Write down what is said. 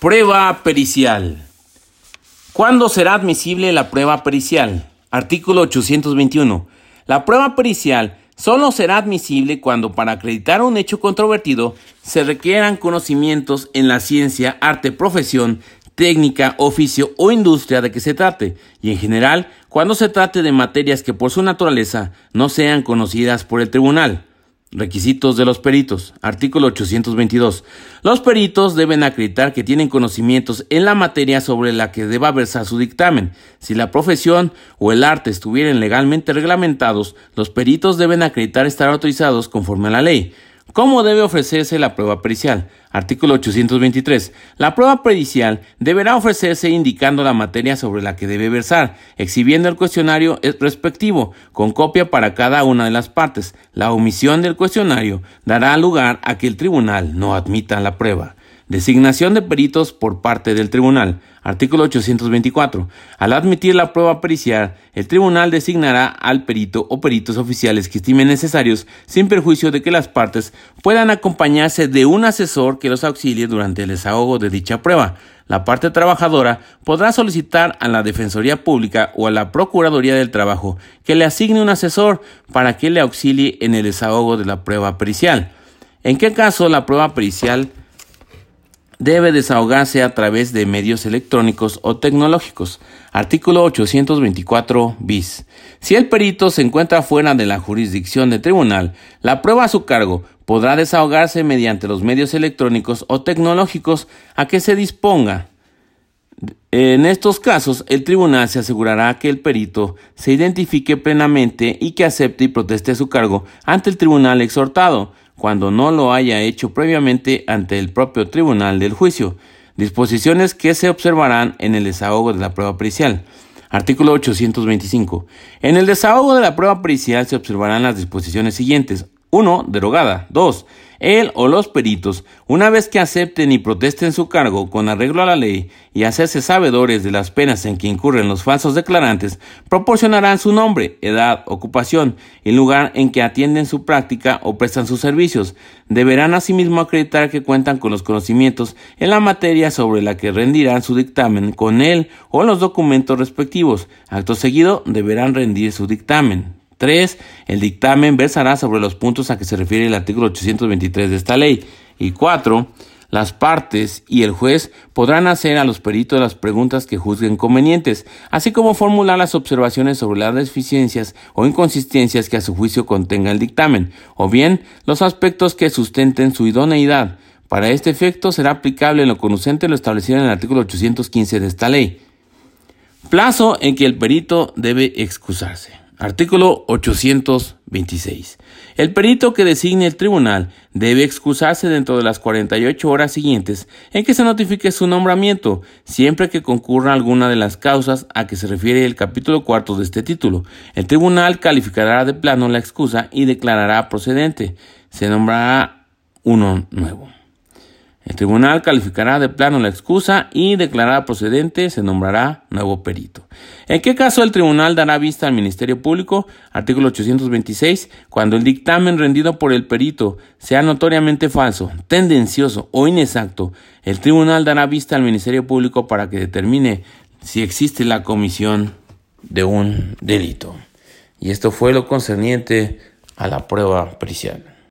Prueba pericial. ¿Cuándo será admisible la prueba pericial? Artículo 821. La prueba pericial solo será admisible cuando para acreditar un hecho controvertido se requieran conocimientos en la ciencia, arte, profesión, técnica, oficio o industria de que se trate, y en general cuando se trate de materias que por su naturaleza no sean conocidas por el tribunal. Requisitos de los peritos. Artículo 822. Los peritos deben acreditar que tienen conocimientos en la materia sobre la que deba versar su dictamen. Si la profesión o el arte estuvieran legalmente reglamentados, los peritos deben acreditar estar autorizados conforme a la ley. ¿Cómo debe ofrecerse la prueba pericial? Artículo 823. La prueba pericial deberá ofrecerse indicando la materia sobre la que debe versar, exhibiendo el cuestionario respectivo, con copia para cada una de las partes. La omisión del cuestionario dará lugar a que el tribunal no admita la prueba. Designación de peritos por parte del tribunal. Artículo 824. Al admitir la prueba pericial, el tribunal designará al perito o peritos oficiales que estimen necesarios, sin perjuicio de que las partes puedan acompañarse de un asesor que los auxilie durante el desahogo de dicha prueba. La parte trabajadora podrá solicitar a la Defensoría Pública o a la Procuraduría del Trabajo que le asigne un asesor para que le auxilie en el desahogo de la prueba pericial. ¿En qué caso la prueba pericial debe desahogarse a través de medios electrónicos o tecnológicos. Artículo 824 bis. Si el perito se encuentra fuera de la jurisdicción del tribunal, la prueba a su cargo podrá desahogarse mediante los medios electrónicos o tecnológicos a que se disponga. En estos casos, el tribunal se asegurará que el perito se identifique plenamente y que acepte y proteste su cargo ante el tribunal exhortado, cuando no lo haya hecho previamente ante el propio tribunal del juicio. Disposiciones que se observarán en el desahogo de la prueba pericial. Artículo 825. En el desahogo de la prueba pericial se observarán las disposiciones siguientes. 1. Derogada. 2. Él o los peritos, una vez que acepten y protesten su cargo con arreglo a la ley y hacerse sabedores de las penas en que incurren los falsos declarantes, proporcionarán su nombre, edad, ocupación y lugar en que atienden su práctica o prestan sus servicios. Deberán asimismo acreditar que cuentan con los conocimientos en la materia sobre la que rendirán su dictamen con él o los documentos respectivos. Acto seguido deberán rendir su dictamen. 3. El dictamen versará sobre los puntos a que se refiere el artículo 823 de esta ley. Y 4. Las partes y el juez podrán hacer a los peritos las preguntas que juzguen convenientes, así como formular las observaciones sobre las deficiencias o inconsistencias que a su juicio contenga el dictamen, o bien los aspectos que sustenten su idoneidad. Para este efecto será aplicable en lo conducente lo establecido en el artículo 815 de esta ley. Plazo en que el perito debe excusarse. Artículo 826. El perito que designe el tribunal debe excusarse dentro de las 48 horas siguientes en que se notifique su nombramiento, siempre que concurra alguna de las causas a que se refiere el capítulo cuarto de este título. El tribunal calificará de plano la excusa y declarará procedente. Se nombrará uno nuevo. El tribunal calificará de plano la excusa y declarará procedente, se nombrará nuevo perito. ¿En qué caso el tribunal dará vista al Ministerio Público? Artículo 826. Cuando el dictamen rendido por el perito sea notoriamente falso, tendencioso o inexacto, el tribunal dará vista al Ministerio Público para que determine si existe la comisión de un delito. Y esto fue lo concerniente a la prueba pericial.